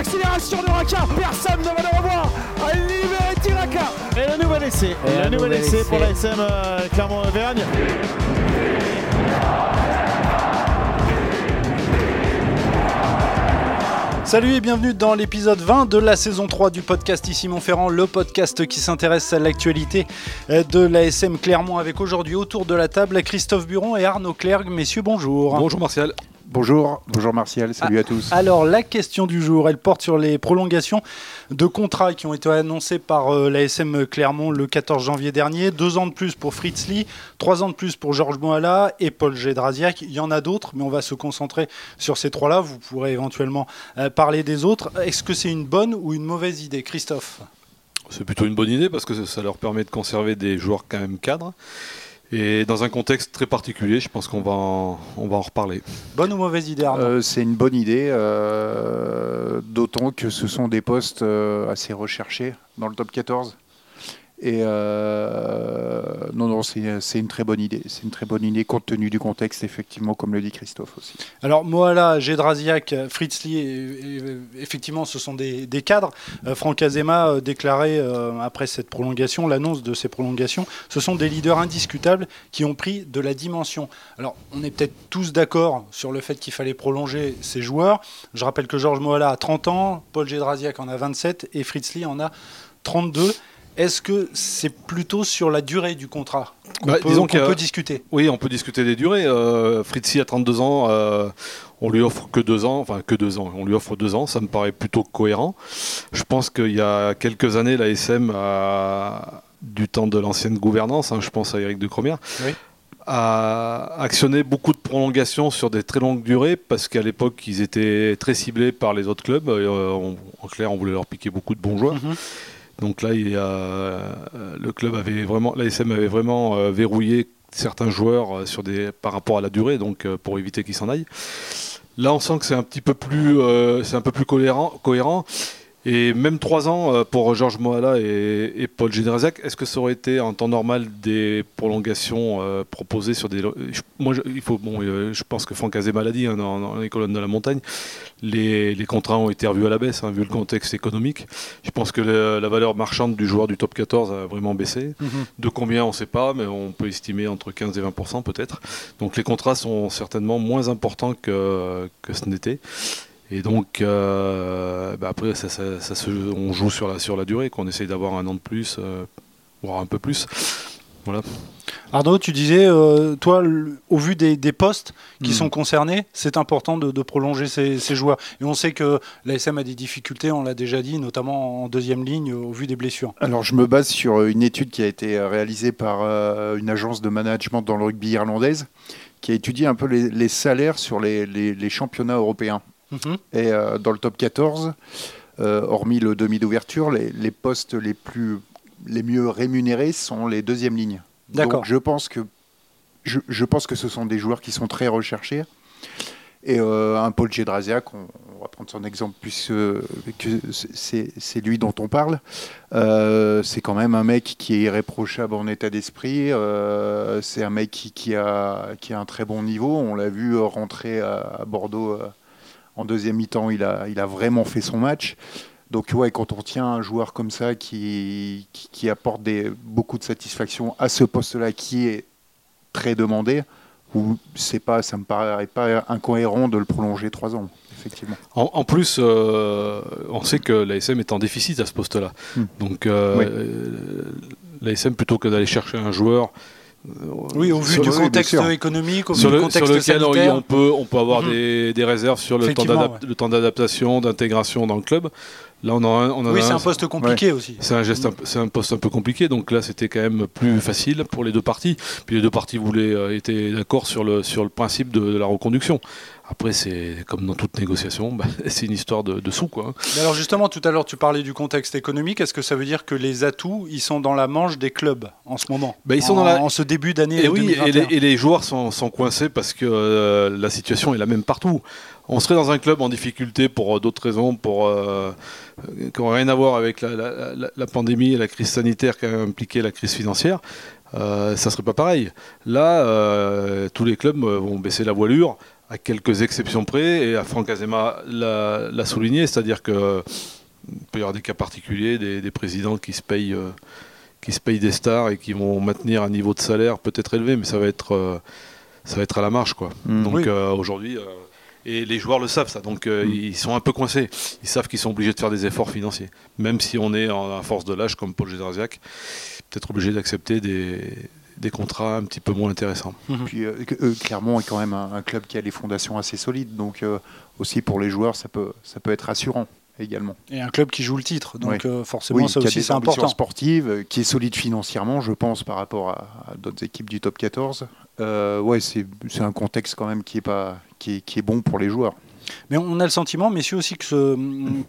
l'accélération de Raka. Personne ne va le revoir. À libérer Tiraka. Et le nouvel essai. Et le un nouvel essai. pour la SM euh, Clermont-Auvergne. Salut et bienvenue dans l'épisode 20 de la saison 3 du podcast Ici Montferrand, le podcast qui s'intéresse à l'actualité euh, de l'ASM Clermont avec aujourd'hui autour de la table Christophe Buron et Arnaud Clergue. Messieurs, bonjour. Bonjour Martial. Bonjour, bonjour Martial, salut à tous. Alors la question du jour, elle porte sur les prolongations de contrats qui ont été annoncées par euh, l'ASM Clermont le 14 janvier dernier. Deux ans de plus pour Fritz Lee, trois ans de plus pour Georges Moala et Paul Gédrasiak. Il y en a d'autres, mais on va se concentrer sur ces trois-là. Vous pourrez éventuellement euh, parler des autres. Est-ce que c'est une bonne ou une mauvaise idée, Christophe? C'est plutôt une bonne idée parce que ça- ça leur permet de conserver des joueurs quand même cadres. Et dans un contexte très particulier, je pense qu'on va en, on va en reparler. Bonne ou mauvaise idée, Arnaud Euh, c'est une bonne idée, euh, d'autant que ce sont des postes euh, assez recherchés dans le top 14. Et euh, non, non, c'est une très bonne idée. C'est une très bonne idée compte tenu du contexte, effectivement, comme le dit Christophe aussi. Alors Moala, Gédrasiak, Fritz Lee, et- et- effectivement ce sont des, cadres. Euh, Franck Azema euh, déclarait après cette prolongation, l'annonce de ces prolongations, ce sont des leaders indiscutables qui ont pris de la dimension. Alors on est peut-être tous d'accord sur le fait qu'il fallait prolonger ces joueurs. Je rappelle que Georges Moala a 30 ans, Paul Gédrasiak en a 27 et Fritz Lee en a 32. Est-ce que c'est plutôt sur la durée du contrat qu'on Bah, peut, disons qu'on peut discuter? Oui, on peut discuter des durées. Euh, Fritzi a 32 ans, euh, on lui offre que deux ans, enfin que deux ans, on lui offre deux ans, ça me paraît plutôt cohérent. Je pense qu'il y a quelques années, la SM a, du temps de l'ancienne gouvernance, hein, je pense à Eric de Cromière, Oui. a actionné beaucoup de prolongations sur des très longues durées parce qu'à l'époque, ils étaient très ciblés par les autres clubs. Et, euh, on- en clair, on voulait leur piquer beaucoup de bons joueurs. Mhm. Donc là, euh, le club avait vraiment, l'ASM avait vraiment euh, verrouillé certains joueurs euh, sur des, par rapport à la durée, donc pour éviter qu'ils s'en aillent. Là, on sent que c'est un petit peu plus, cohérent. Et même trois ans euh, pour Georges Moala et, et Paul Générazac, est-ce que ça aurait été en temps normal des prolongations euh, proposées sur des. je- moi, je, il faut, bon, euh, je pense que Franck Azema l'a dit hein, dans, dans les colonnes de la montagne, les, les contrats ont été revus à la baisse, hein, vu le contexte économique. Je pense que le- la valeur marchande du joueur du top 14 a vraiment baissé. Mhm. De combien, on ne sait pas, mais on peut estimer entre 15 et 20% peut-être. Donc les contrats sont certainement moins importants que, que ce n'était. Et donc, euh, bah après, ça, ça- ça se- on joue sur la, sur la durée, qu'on essaye d'avoir un an de plus, euh, voire un peu plus. Voilà. Arnaud, tu disais, euh, toi, au vu des, des postes qui Hmm. sont concernés, c'est important de, de prolonger ces, ces joueurs. Et on sait que l'ASM a des difficultés, on l'a déjà dit, notamment en deuxième ligne, au vu des blessures. Alors, je me base sur une étude qui a été réalisée par euh, une agence de management dans le rugby irlandaise, qui a étudié un peu les, les salaires sur les- les- les championnats européens. Mhm. Et euh, dans le top 14, euh, hormis le demi d'ouverture, les, les postes les, plus, les mieux rémunérés sont les deuxièmes lignes. D'accord. Donc je pense, que, je, je pense que ce sont des joueurs qui sont très recherchés. Et euh, un Paul Gédrasiak, on, on va prendre son exemple puisque que c'est lui dont on parle. Euh, c'est quand même un mec qui est irréprochable en état d'esprit. Euh, c'est un mec qui, qui a, qui a un très bon niveau. On l'a vu rentrer à, à Bordeaux en deuxième mi-temps. Il a, il a vraiment fait son match. Donc ouais, quand on tient un joueur comme ça qui, qui, qui apporte des, beaucoup de satisfaction à ce poste-là qui est très demandé, ou c'est pas, ça me paraît pas incohérent de le prolonger trois ans, effectivement. En, en plus, euh, on sait que l'ASM est en déficit à ce poste-là. Hmm. Donc, euh, Oui. euh, l'ASM, plutôt que d'aller chercher un joueur. Euh, Oui, au vu sur- du contexte économique, au vu du contexte sur lequel on, sanitaire. on peut, on peut avoir Mhm. des, des réserves sur le temps, d'adaptation, d'intégration dans le club. Là, on en a, un- on en Oui, c'est un- poste compliqué aussi. c'est un, geste un peu- c'est un poste un peu compliqué, donc là c'était quand même plus facile pour les deux parties. Puis les deux parties voulaient, euh, étaient d'accord sur le, sur le principe de, de la reconduction. Après, c'est comme dans toute négociation, bah, c'est une histoire de, de sous. Quoi. Mais alors justement, tout à l'heure, tu parlais du contexte économique. Est-ce que ça veut dire que les atouts, ils sont dans la manche des clubs en ce moment? Bah, ils sont en, dans la- en ce début d'année Et oui, et 2021 les, et les joueurs sont, sont coincés parce que euh, la situation est la même partout. On serait dans un club en difficulté pour euh, d'autres raisons, pour euh, qui n'ont rien à voir avec la, la- la- la pandémie et la crise sanitaire qui a impliqué la crise financière. Euh, ça serait pas pareil. Là, euh, tous les clubs vont baisser la voilure à quelques exceptions près, et à Franck Azema l'a souligné, c'est-à-dire que peut y avoir des cas particuliers, des, présidents qui se payent. qui se payent des stars et qui vont maintenir un niveau de salaire peut-être élevé, mais ça va être, ça va être à la marge. Quoi. Mm. Donc aujourd'hui, et les joueurs le savent, ça. Donc euh, mm. ils sont un peu coincés. Ils savent qu'ils sont obligés de faire des efforts financiers. Même si on est en, à force de l'âge, comme Paul Gédrziak, peut-être obligé d'accepter des, des, contrats un petit peu moins intéressants. Mm-hmm. Puis euh, euh, Clermont est quand même un, club qui a des fondations assez solides. Donc aussi pour les joueurs, ça peut, ça peut être rassurant également. Et un club qui joue le titre, donc forcément ça aussi c'est important. sportive, qui est solide financièrement, je pense, par rapport à, à d'autres équipes du top 14. ouais, c'est un contexte quand même qui est pas qui est, bon pour les joueurs. Mais on a le sentiment, messieurs, aussi que,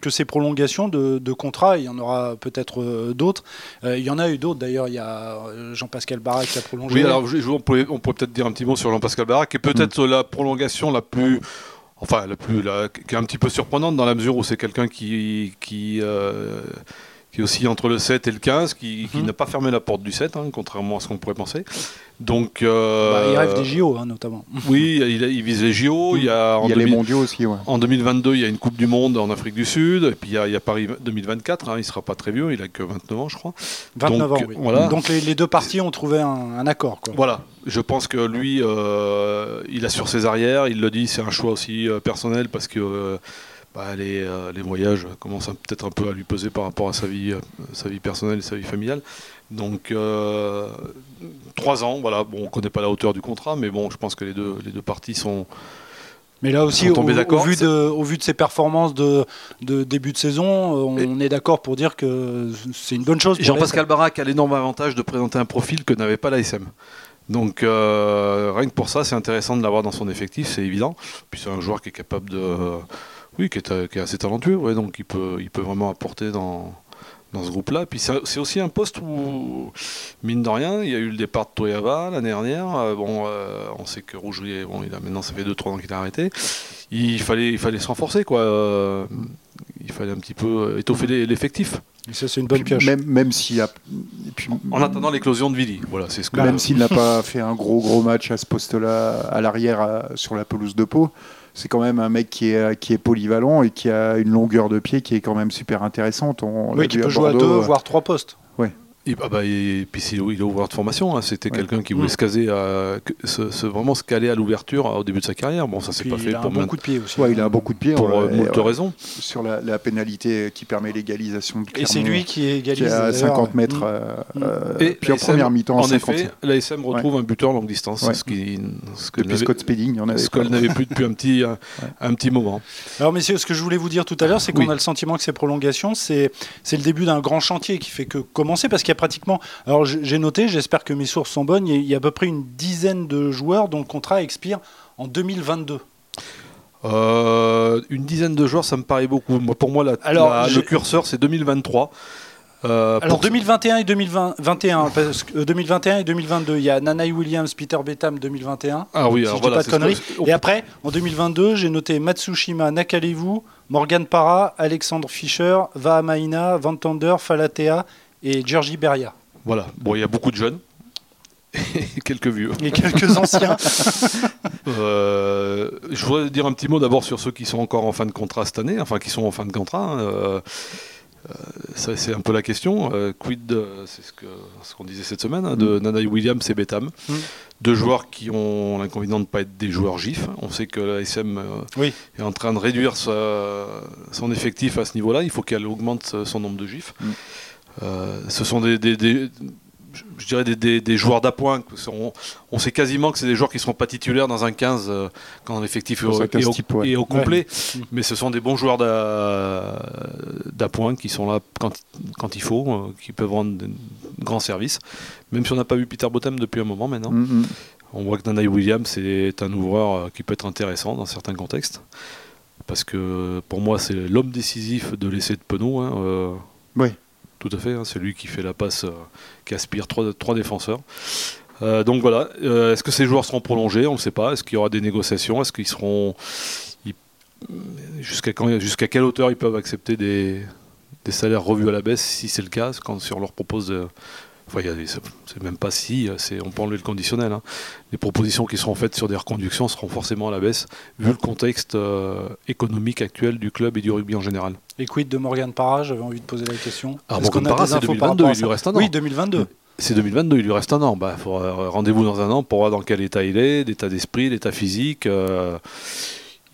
que ces prolongations de, de contrats, il y en aura peut-être euh, d'autres. Euh, il y en a eu d'autres d'ailleurs. Il y a euh, Jean-Pascal Barak qui a prolongé. Oui, alors on pourrait, peut-être dire un petit mot sur Jean-Pascal Barak, qui est peut-être mm. la prolongation la plus. Enfin, la plus, qui est un petit peu surprenante dans la mesure où c'est quelqu'un qui, qui, qui est aussi entre le 7 et le 15, qui, qui mm. n'a pas fermé la porte du 7, hein, contrairement à ce qu'on pourrait penser. Donc, euh, bah, il rêve des JO, hein, notamment. Oui, il, vise les JO. Il y a, il y a les mondiaux aussi. En 2022, il y a une Coupe du Monde en Afrique du Sud. Et puis il y a, Paris 2024. Hein, il ne sera pas très vieux. Il a que 29 ans, je crois. 29 Donc, ans, oui. Voilà. Donc les, deux parties ont trouvé un, accord. Quoi. Voilà. Je pense que lui, euh, il a sur ses arrières. Il le dit, c'est un choix aussi euh, personnel parce que. Bah, les, les, voyages commencent peut-être un peu à lui peser par rapport à sa vie, sa vie personnelle et sa vie familiale. Donc, euh, trois ans, voilà. Bon, on ne connaît pas la hauteur du contrat, mais bon, je pense que les deux, les deux parties sont. Mais là aussi, au, vu de, au vu de ses performances de, de début de saison, euh, on est d'accord pour dire que c'est une bonne chose. Jean-Pascal Barak a l'énorme avantage de présenter un profil que n'avait pas l'ASM. Donc euh, rien que pour ça, c'est intéressant de l'avoir dans son effectif, c'est évident. Puis c'est un joueur qui est capable de, oui, qui est, qui est assez talentueux, ouais, donc il peut, il peut vraiment apporter dans, dans ce groupe-là. Puis c'est aussi un poste où, mine de rien, il y a eu le départ de Toyava l'année dernière. Euh, bon, euh, on sait que Rougerie, bon, il a, maintenant ça fait 2-3 ans qu'il a arrêté. Il fallait, il fallait se renforcer, quoi. Euh, il fallait un petit peu étoffer l'effectif. Et ça, c'est une bonne pioche. Même, même s'il a. en attendant l'éclosion de Vili. Voilà, c'est ce que même s'il n'a pas fait un gros gros match à ce poste-là, à l'arrière, sur la pelouse de Pau, c'est quand même un mec qui est, qui est polyvalent et qui a une longueur de pied qui est quand même super intéressante. On oui, qui peut jouer à deux, voire trois postes. Et, ah bah, et puis il a ouvert de formation, hein. c'était quelqu'un qui voulait mm. se caser, à, se, vraiment se caler à l'ouverture au début de sa carrière. Bon, ça s'est pas fait il a pour un bon coup de pied aussi. Ouais, il a un bon coup de pied pour euh, euh raisons. Sur la, la, pénalité qui permet l'égalisation. Et c'est lui qui égalise. Qui à 50 mètres. Mm. Euh, mm. euh, et puis en première mi-temps, en effet, l'ASM retrouve un buteur longue distance, ce qui, ce que Depuis Scott Spedding, on avait ce qu'elle n'avait plus depuis un petit, un, petit moment. Alors messieurs, ce que je voulais vous dire tout à l'heure, c'est qu'on a le sentiment que ces prolongations, c'est le début d'un grand chantier qui fait que commencer, parce qu'il y a pratiquement alors j'ai noté, j'espère que mes sources sont bonnes, il y a à peu près une dizaine de joueurs dont le contrat expire en 2022. Euh, une dizaine de joueurs, ça me paraît beaucoup. pour moi, le curseur, c'est 2023. Euh, Alors 2021 et 2021, parce que 2021 euh, et 2022, il y a Nanaï Williams, Peter Betham 2021. Ah oui, alors voilà, pas de conneries. Et après, en 2022, j'ai noté Matsushima Nakalevu, Morgan Parra, Alexandre Fischer, Vahamaina, Vantander, Falatea et Georgie Beria. Voilà. Bon, il y a beaucoup de jeunes. Et quelques vieux. Et quelques anciens. Euh, je voudrais dire un petit mot d'abord sur ceux qui sont encore en fin de contrat cette année, enfin qui sont en fin de contrat. Hein. Euh, euh, c'est un peu la question. quid, c'est ce qu'on ce qu'on disait cette semaine, hein, de mm. Nanaï Williams et Betham. Mm. Deux joueurs qui ont l'inconvénient de ne pas être des joueurs GIF. On sait que la SM est en train de réduire son effectif à ce niveau-là. Il faut qu'elle augmente son nombre de GIF. Mm. Euh, ce sont des, je dirais des, joueurs d'appoint. On, on, sait quasiment que c'est des joueurs qui ne seront pas titulaires dans un 15 euh, quand l'effectif est, est, au complet. Mais ce sont des bons joueurs d'appoint qui sont là quand, quand il faut, euh, qui peuvent rendre de grands services. Même si on n'a pas vu Peter Bottom depuis un moment maintenant. Mm-hmm. On voit que Nanaï Williams est un ouvreur qui peut être intéressant dans certains contextes. Parce que pour moi, c'est l'homme décisif de l'essai de Penaud. Hein, oui. Tout à fait, hein, c'est lui qui fait la passe, euh, qui aspire trois, défenseurs. Euh, donc voilà, euh, est-ce que ces joueurs seront prolongés? On ne sait pas. Est-ce qu'il y aura des négociations? Est-ce qu'ils seront. Jusqu'à quelle hauteur ils peuvent accepter des, des, salaires revus à la baisse? Si c'est le cas, quand si on leur propose Enfin, c'est même pas si, on peut enlever le conditionnel. hein. Les propositions qui seront faites sur des reconductions seront forcément à la baisse, vu le contexte euh, économique actuel du club et du rugby en général. Et quid de Morgan Parra? J'avais envie de poser la question. Ah, Morgan Parra, c'est infos par 2022, rapport à il lui reste un an. Oui, 2022. C'est 2022, il lui reste un an. Bah, faudra- rendez-vous dans un an pour voir dans quel état il est, l'état d'esprit, l'état physique. euh,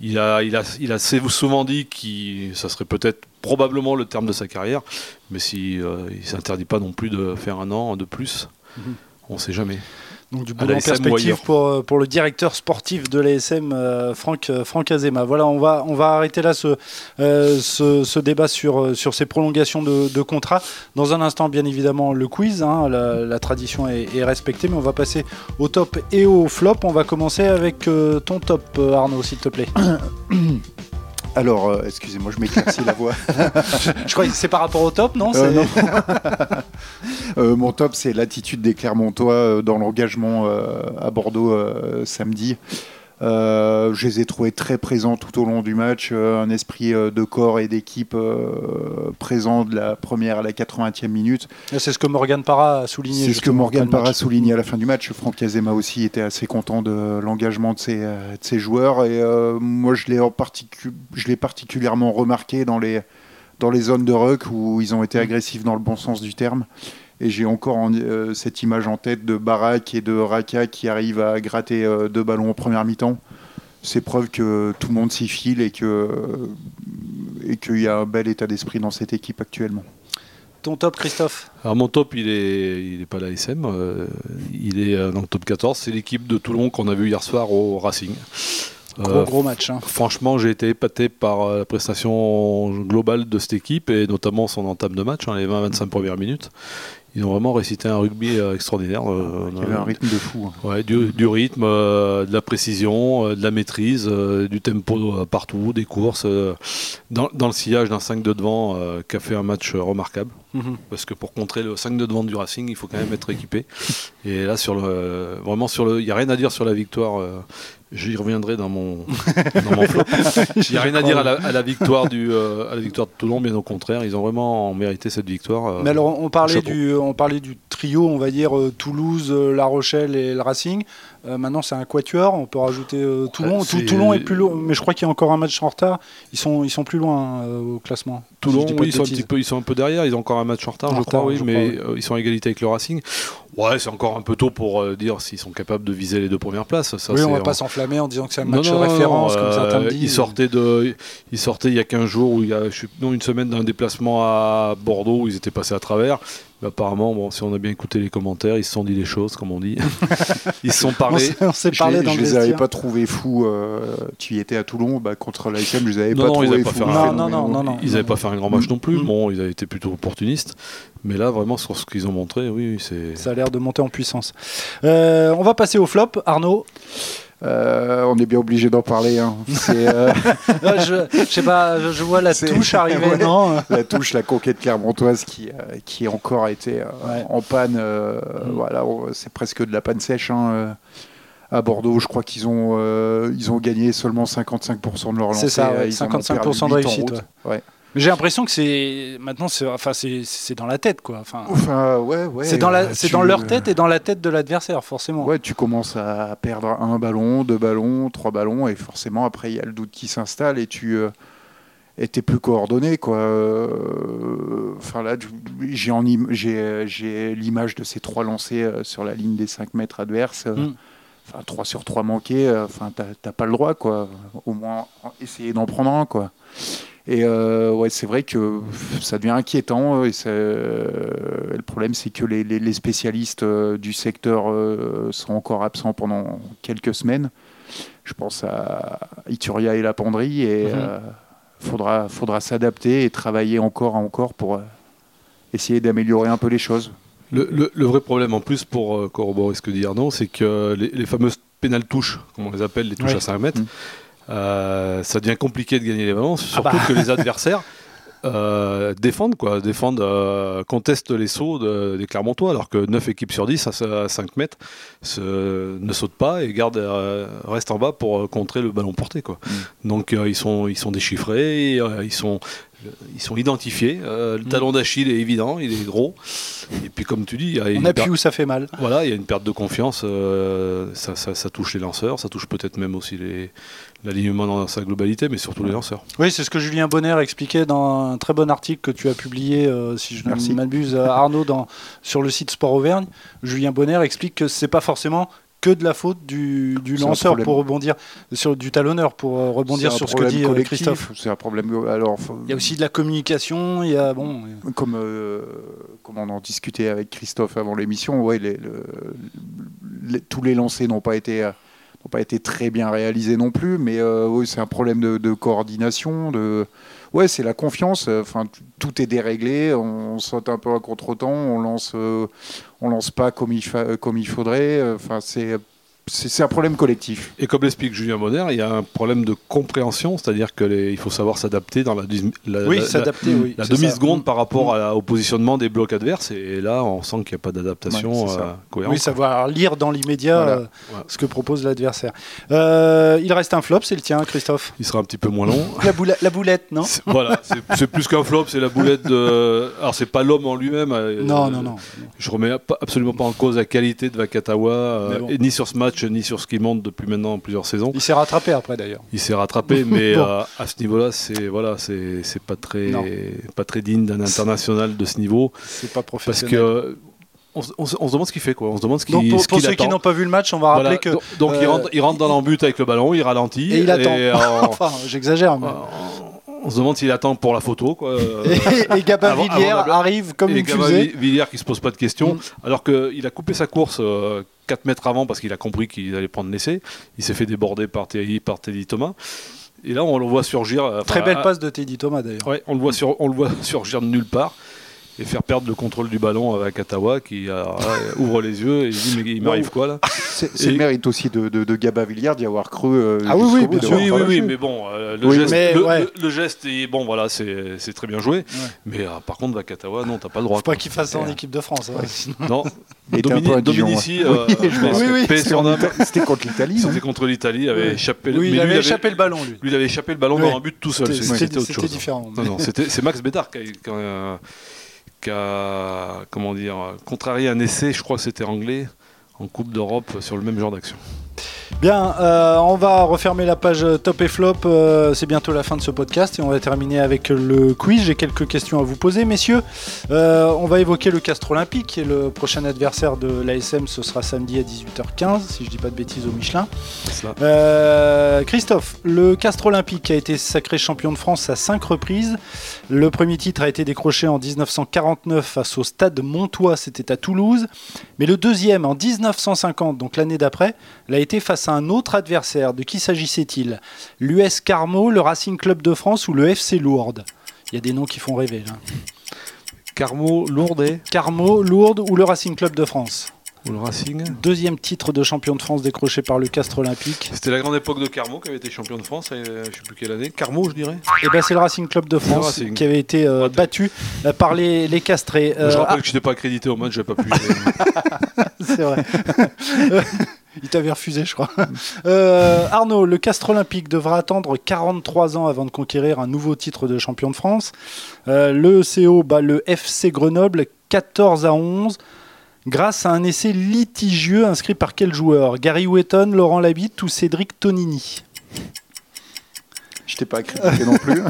il, a, il, a, il a souvent dit que ça serait peut-être probablement le terme de sa carrière, mais si, euh, il ne s'interdit pas non plus de faire un an de plus, Mhm. on ne sait jamais. Donc du boulot en l'ASM ou perspective pour, euh, pour le directeur sportif de l'ASM, euh, Franck, euh, Franck Azema. Voilà, on va, on va arrêter là ce, euh, ce, ce débat sur, sur ces prolongations de, de contrats. Dans un instant, bien évidemment, le quiz. hein, la, la tradition est, est respectée, mais on va passer au top et au flop. On va commencer avec euh, ton top, Arnaud, s'il te plaît. Alors, euh, excusez-moi, je m'éclaircis la voix. Je crois que c'est par rapport au top, non, Euh, non. Euh, mon top, c'est l'attitude des Clermontois dans l'engagement à Bordeaux samedi. Euh, je les ai trouvés très présents tout au long du match, euh, un esprit euh, de corps et d'équipe présent de la première à la 80e minute. C'est ce que Morgan Parra a souligné. C'est ce que Morgan. Parra soulignait à la fin du match. Franck Azema aussi était assez content de l'engagement de ses, de ses joueurs. Et moi, je l'ai particu- particulièrement remarqué dans les, dans les zones de ruck où ils ont été agressifs dans le bon sens du terme. Et j'ai encore en- euh, cette image en tête de Barak et de Raka qui arrivent à gratter euh, deux ballons en première mi-temps. C'est preuve que tout le monde s'y file et que et qu'il y a un bel état d'esprit dans cette équipe actuellement. Ton top, Christophe? Alors mon top, il est, il est pas l'ASM, euh, il est dans le top 14. C'est l'équipe de Toulon qu'on a vu hier soir au Racing. Gros, Euh, gros match. hein. Franchement, j'ai été épaté par la prestation globale de cette équipe et notamment son entame de match, hein, les 20-25 premières minutes. Ils ont vraiment récité un rugby euh, extraordinaire. euh, Il y avait un rythme de fou. hein. Ouais, du, du rythme, euh, de la précision, euh, de la maîtrise, du tempo partout, des courses, dans, dans le sillage d'un 5 de devant qui a fait un match remarquable. Mhm. Parce que pour contrer le 5 de devant du Racing, il faut quand même être équipé. Et là, sur le, vraiment sur le, il n'y a rien à dire sur la victoire. euh, J'y reviendrai dans mon, dans mon flop. Il n'y a rien à dire à la, à la victoire du, euh, à la victoire de Toulon, bien au contraire. Ils ont vraiment mérité cette victoire. euh, Mais alors, on parlait, du, on parlait du trio, on va dire Toulouse, La Rochelle et le Racing. Euh, maintenant, c'est un quatuor. On peut rajouter euh, Toulon. Tout- c'est- Toulon est plus loin, mais je crois qu'il y a encore un match en retard. Ils sont, ils sont plus loin euh, au classement. Toulon, oui, de ils sont, un petit peu, ils sont un peu derrière, ils ont encore un match en retard, En je retard, crois, oui, je mais euh, ils sont à égalité avec le Racing. Ouais, c'est encore un peu tôt pour euh, dire s'ils sont capables de viser les deux premières places. Ça, oui, on va pas s'enflammer en disant que c'est un match non, référence, non, comme euh, certains disent. Ils sortaient, de, ils sortaient il y a 15 jours, ou il y a je sais- non, une semaine d'un déplacement à Bordeaux où ils étaient passés à travers. Mais apparemment, bon, si on a bien écouté les commentaires, ils se sont dit les choses, comme on dit. ils se sont On parlé. s'est- on s'est parlé les, dans je le les avais pas trouvés fous. euh, tu y étais à Toulon, bah, contre l'ASM, je les avais Non, pas non, ils trouvés avaient pas fous. fait un- Non, non, non, non, non. Ils n'avaient pas fait un grand match non plus. Mm. Bon, ils avaient été plutôt opportunistes. Mais là, vraiment, sur ce qu'ils ont montré, oui, oui, c'est. Ça a l'air de monter en puissance. Euh, on va passer au flop, Arnaud? Euh, on est bien obligé d'en parler. hein. Euh, je, je sais pas, je, je vois la touche arriver, Ouais. non? la touche, la conquête clermontoise qui, euh, qui a encore été Ouais. en panne. euh, Mm. Voilà, c'est presque de la panne sèche. hein. À Bordeaux, je crois qu'ils ont, ils ont gagné seulement 55% de leur lancée. C'est ça, ouais, euh, ils en ont 55% de réussite. Ouais. J'ai l'impression que c'est maintenant, c'est enfin, c'est dans la tête, quoi. Enfin, Enfin, ouais, ouais, c'est dans la, c'est tu- dans leur tête et dans la tête de l'adversaire, forcément. Ouais, tu commences à perdre un ballon, deux ballons, trois ballons, et forcément après il y a le doute qui s'installe et tu euh, plus coordonné quoi. Euh, Enfin là, j'ai l'image de ces trois lancés euh, sur la ligne des 5 mètres adverses. euh, Mm. Enfin 3 sur 3 manqués, enfin t'as pas le droit quoi. Au moins essayer d'en prendre un quoi. Et euh, ouais, c'est vrai que ça devient inquiétant. Et c'est- euh, le problème, c'est que les, les- les spécialistes euh, du secteur euh, sont encore absents pendant quelques semaines. Je pense à Ituria et la Penderie. Et Mhm. euh, faudra, faudra s'adapter et travailler encore et encore pour euh, essayer d'améliorer un peu les choses. Le, le- le vrai problème en plus pour euh, corroborer ce que dit Arnaud, c'est que les, les fameuses pénales touches, comme on les appelle, les touches à 5 mètres, Mm. Euh, ça devient compliqué de gagner les ballons, surtout bah. que les adversaires euh, défendent, quoi, défendent, euh, contestent les sauts de- des Clermontois, alors que 9 équipes sur 10 à, à 5 mètres se- ne sautent pas et gardent, restent en bas pour contrer le ballon porté. Quoi. Donc euh, ils, sont, ils sont déchiffrés, ils sont ils sont identifiés. Euh, le talon d'Achille est évident, il est gros. Et puis comme tu dis, y a On appuie où ça fait mal. voilà, il y a une perte de confiance. euh, ça, ça- ça touche les lanceurs, ça touche peut-être même aussi les- l'alignement dans sa globalité, mais surtout les lanceurs. Oui, c'est ce que Julien Bonner expliquait dans un très bon article que tu as publié, euh, si je ne m'abuse, Arnaud, dans, sur le site Sport Auvergne. Julien Bonner explique que c'est pas forcément que de la faute du, lanceur pour rebondir sur du talonneur pour euh, rebondir sur ce que dit euh, collectif, Christophe. C'est un problème. Alors, faut- Il y a aussi de la communication, il y a bon. comme, euh, comme on en discutait avec Christophe avant l'émission, ouais, les- le- les- tous les lancers n'ont pas été euh, pas été très bien réalisés non plus, mais euh, c'est un problème de, coordination, de ouais, c'est la confiance. euh, Enfin, tout est déréglé, on saute un peu à contre-temps, on lance, euh, on lance pas comme il comme il faudrait. Enfin, c'est c'est c'est un problème collectif. Et comme l'explique Julien Bonner, il y a un problème de compréhension, c'est-à-dire qu'il faut savoir s'adapter dans la, dis- la- oui, la- s'adapter, oui. la c'est ça. demi-seconde par rapport Mm. à au positionnement des blocs adverses. Et là, on sent qu'il n'y a pas d'adaptation Ouais, euh, cohérente. Oui, savoir lire dans l'immédiat Voilà. euh, ce que propose l'adversaire. Euh, il reste un flop, c'est le tien, Christophe? Il sera un petit peu moins long. La, boule- la boulette, non? C'est- voilà, c'est- c'est plus qu'un flop, c'est la boulette de. Alors, c'est pas l'homme en lui-même. euh, Non, non, non. Je remets absolument pas en cause la qualité de Vakatawa, euh, Mais bon. et ni sur ce match, ni sur ce qu'il monte depuis maintenant plusieurs saisons. Il s'est rattrapé après d'ailleurs. Il s'est rattrapé, mais Bon. euh, à ce niveau-là, c'est voilà, c'est c'est pas très Non. pas très digne d'un international de ce niveau, C'est pas parce professionnel. que euh, on, se- on se on se demande ce qu'il fait, quoi. On se demande ce qu'il Donc pour, ce pour qu'il ceux qui n'ont pas vu le match, on va Voilà, rappeler que donc, donc il, euh, rentre, il rentre dans l'embut avec le ballon, il ralentit et il attend. euh, enfin, j'exagère. mais- on se demande s'il attend pour la photo, quoi. Et, et Gabin Villiers avant arrive comme et une Gabin fusée. Vi- Villiers qui se pose pas de questions, Mm. alors qu'il a coupé sa course 4 mètres avant parce qu'il a compris qu'il allait prendre l'essai. Il s'est fait déborder par Teddy, par Teddy Thomas. Et là, on le voit surgir. Très belle à- passe de Teddy Thomas d'ailleurs. Ouais, on le voit sur, on le voit surgir de nulle part et faire perdre le contrôle du ballon avec Katawa qui ouvre les yeux et dit mais il m'arrive quoi là C'est Et- le mérite aussi de, de, de Gaba Villiard d'y avoir cru. euh, Ah oui, oui, bout, sûr. Oui, oui, oui, mais bon, euh, le, Oui, geste, mais le, ouais. le- le geste est bon, voilà, c'est c'est très bien joué. Mais euh, par contre, Vakatawa, non, t'as pas le droit. Faut pas qu'il fasse ça en équipe de France. hein, sinon- Non, Dominici, ouais. euh, paix C'était contre l'Italie. C'était contre l'Italie, il avait échappé. le- Oui, il mais avait lui, il échappé le ballon lui. Lui, il avait échappé le ballon dans un but tout seul. C'était- différent. Non, non, c'était- c'est Max Bédard qui a, qui a- comment dire, contrarié un essai, je crois que c'était anglais, en Coupe d'Europe sur le même genre d'action. Bien, euh, on va refermer la page top et flop. euh, c'est bientôt la fin de ce podcast et on va terminer avec le quiz. J'ai quelques questions à vous poser, messieurs. Euh, on va évoquer le Castre Olympique, est le prochain adversaire de l'ASM. Ce sera samedi à 18h15, si je dis pas de bêtises au Michelin. Christophe, le Castre Olympique a été sacré champion de France à cinq reprises. Le premier titre a été décroché en 1949 face au Stade Montois, c'était à Toulouse. Mais le deuxième, en 1950, donc l'année d'après, l'a été face à un autre adversaire. De qui s'agissait-il? L'US Carmo, le Racing Club de France ou le FC Lourdes? Il y a des noms qui font rêver là. Carmo, Lourdes Carmo, Lourdes ou le Racing Club de France? Ou le Racing. Deuxième titre de champion de France décroché par le Castre Olympique. C'était la grande époque de Carmo qui avait été champion de France, euh, je sais plus quelle année. Carmo, je dirais. Et ben c'est le Racing Club de France qui avait été euh, battu euh, par les, les castrés. Euh, je rappelle ah, que je n'étais pas accrédité au match, j'ai pas pu. c'est vrai. Il t'avait refusé, je crois. Euh, Arnaud, le Castre Olympique devra attendre 43 ans avant de conquérir un nouveau titre de champion de France. Euh, le CO bat le FC Grenoble 14 à 11 grâce à un essai litigieux inscrit par quel joueur? Gary Wetton, Laurent Labitte ou Cédric Tonini? Je t'ai pas accrédité non plus.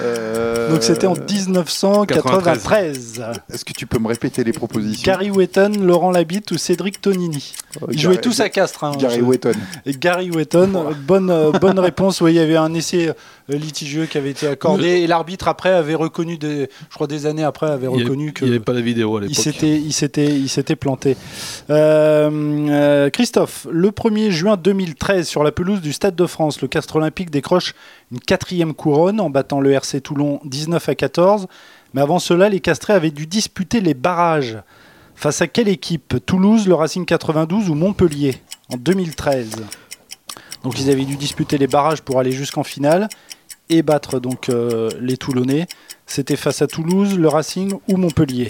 Euh, Donc c'était en 1993. Est-ce que tu peux me répéter les propositions? Gary Wetton, Laurent Labitte ou Cédric Tonini? Euh, Ils jouaient tous à Castres. hein, Gary je- Wetton. Et Gary Wetton, bonne, euh, bonne réponse. Oui, il y avait un essai euh, litigieux qui avait été accordé et l'arbitre après avait reconnu, des, je crois des années après, avait Il n'y reconnu avait, que il y avait pas la vidéo à il l'époque. s'était, il s'était, il s'était planté. Euh, euh, Christophe, le 1er juin 2013, sur la pelouse du Stade de France, le Castre Olympique décroche une quatrième couronne en battant le RC Toulon 19 à 14. Mais avant cela, les Castrés avaient dû disputer les barrages. Face à quelle équipe? Toulouse, le Racing 92 ou Montpellier en 2013 Donc ils avaient dû disputer les barrages pour aller jusqu'en finale et battre donc euh, les Toulonnais. C'était face à Toulouse, le Racing ou Montpellier?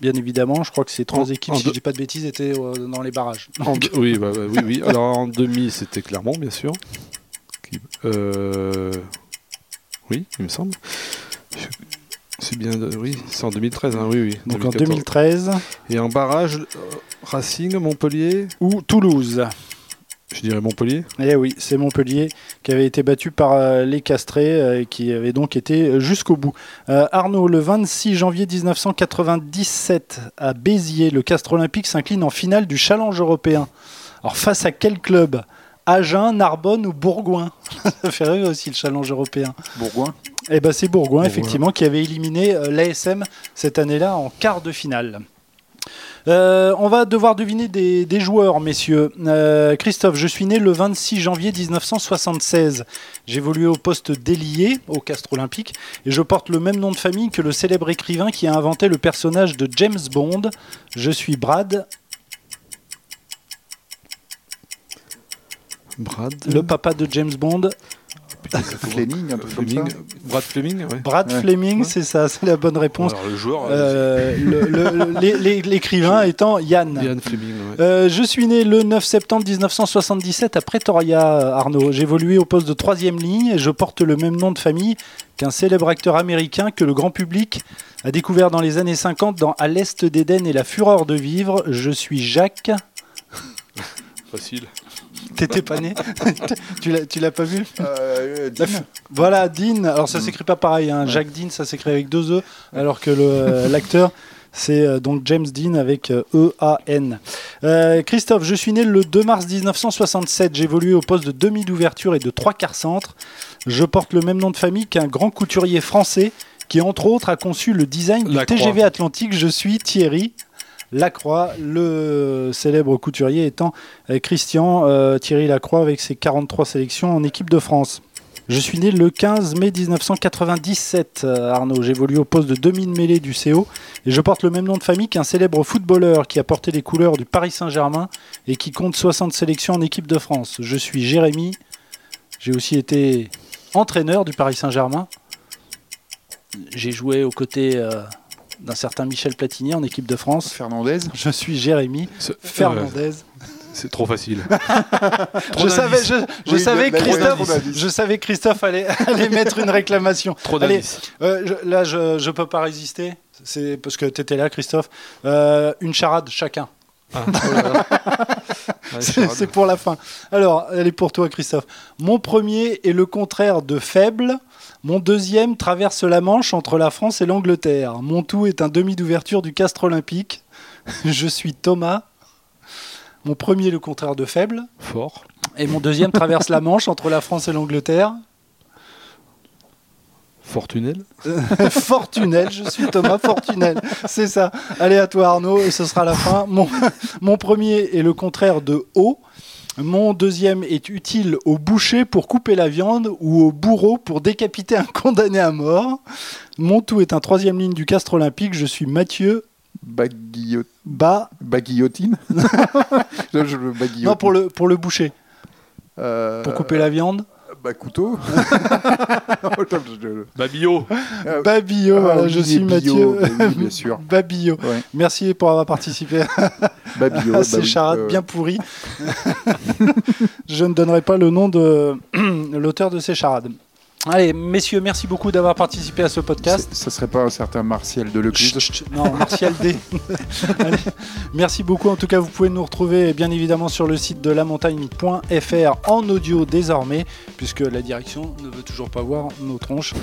Bien évidemment, je crois que ces trois En- équipes, en si je deux- dis pas de bêtises, étaient euh, dans les barrages. En oui, bah, bah, oui, oui. Alors en demi, c'était Clermont, bien sûr. Euh, Oui, il me semble. C'est bien, de- oui, c'est en 2013, hein, oui, oui. Donc en 2014. 2013 Et en barrage, euh, Racing, Montpellier, ou Toulouse. je dirais Montpellier. Eh oui, c'est Montpellier qui avait été battu par euh, les Castrés euh, et qui avait donc été euh, jusqu'au bout. Euh, Arnaud, le 26 janvier 1997 à Béziers, le Castre Olympique s'incline en finale du Challenge européen. Alors face à quel club? Agen, Narbonne ou Bourgoin? Ça fait rêver aussi le Challenge européen. Bourgoin. Eh ben c'est Bourgoin, Bourgoin. effectivement, qui avait éliminé euh, l'ASM cette année-là en quart de finale. Euh, on va devoir deviner des, des joueurs, messieurs. Euh, Christophe, je suis né le 26 janvier 1976. J'évoluais au poste d'ailier au Castre Olympique et je porte le même nom de famille que le célèbre écrivain qui a inventé le personnage de James Bond. Je suis Brad, Brad. le papa de James Bond. Fleming, un truc comme ça. Fleming. Brad Fleming, ouais. Brad Ouais. Fleming, c'est ça, c'est la bonne réponse. Alors, le joueur, Euh, L'écrivain étant Yann. Ian Fleming, ouais. Euh, je suis né le 9 septembre 1977 à Pretoria, Arnaud. J'évoluais au poste de troisième ligne et je porte le même nom de famille qu'un célèbre acteur américain que le grand public a découvert dans les années 50 dans À l'Est d'Éden et La Fureur de Vivre. Je suis Jacques. Facile. T'étais pas né Tu l'as- Tu l'as pas vu Euh, Dean. fu- Voilà, Dean. Alors ça s'écrit pas pareil. hein. Jacques Dean, ça s'écrit avec deux E, alors que le, euh, l'acteur, c'est euh, donc James Dean avec euh, E-A-N. Euh, Christophe, je suis né le 2 mars 1967. J'évolue au poste de demi d'ouverture et de trois quarts centre. Je porte le même nom de famille qu'un grand couturier français qui, entre autres, a conçu le design du. TGV Atlantique. Je suis Thierry. Lacroix, le célèbre couturier étant euh, Christian euh, Thierry Lacroix avec ses 43 sélections en équipe de France. Je suis né le 15 mai 1997, euh, Arnaud. J'évolue au poste de demi-mêlée du CO et je porte le même nom de famille qu'un célèbre footballeur qui a porté les couleurs du Paris Saint-Germain et qui compte 60 sélections en équipe de France. Je suis Jérémy. J'ai aussi été entraîneur du Paris Saint-Germain. J'ai joué aux côtés d'un certain Michel Platini en équipe de France. Fernandez. Je suis Jérémy Ce- euh, Fernandez. c'est trop facile. Je savais, je, je Oui, savais Christophe, je savais Christophe allait, allait mettre une réclamation. Trop Allez, d'indices. euh, je- là, je, je peux pas résister. C'est parce que tu étais là, Christophe. Euh, une charade chacun. Ah, oh c'est pour la fin. Alors, elle est pour toi, Christophe. Mon premier est le contraire de faible. Mon deuxième traverse la Manche entre la France et l'Angleterre. Mon tout est un demi d'ouverture du Castre Olympique. Je suis Thomas. Mon premier est le contraire de faible. Fort. Et mon deuxième traverse la Manche entre la France et l'Angleterre. Fortunel. Fortunel, je suis Thomas Fortunel. C'est ça. Allez à toi Arnaud, et ce sera la fin. Mon, mon premier est le contraire de haut. Mon deuxième est utile au boucher pour couper la viande ou au bourreau pour décapiter un condamné à mort. Mon tout est un troisième ligne du castre olympique. Je suis Mathieu Baguillot... Baguillotine. je, baguillotine. Non, pour le, pour le boucher. Euh, Pour couper la viande. Bah, couteau. Je- Babillot. Babillot, ah, voilà, je suis bio, Mathieu. oui, bien sûr. Babillot. Ouais. Merci pour avoir participé Babillot. à bah ces oui, charades euh, bien pourries. Je ne donnerai pas le nom de l'auteur de ces charades. Allez, messieurs, merci beaucoup d'avoir participé à ce podcast. Ça serait pas un certain Martial de Lecluse non, Martial D. Allez, merci beaucoup. En tout cas, vous pouvez nous retrouver bien évidemment sur le site de lamontagne.fr en audio désormais, puisque la direction ne veut toujours pas voir nos tronches.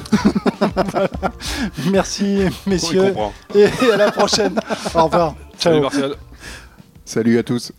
Voilà. Merci, messieurs, comprend. et à la prochaine. Au revoir. Ciao. Salut Martial. Salut à tous.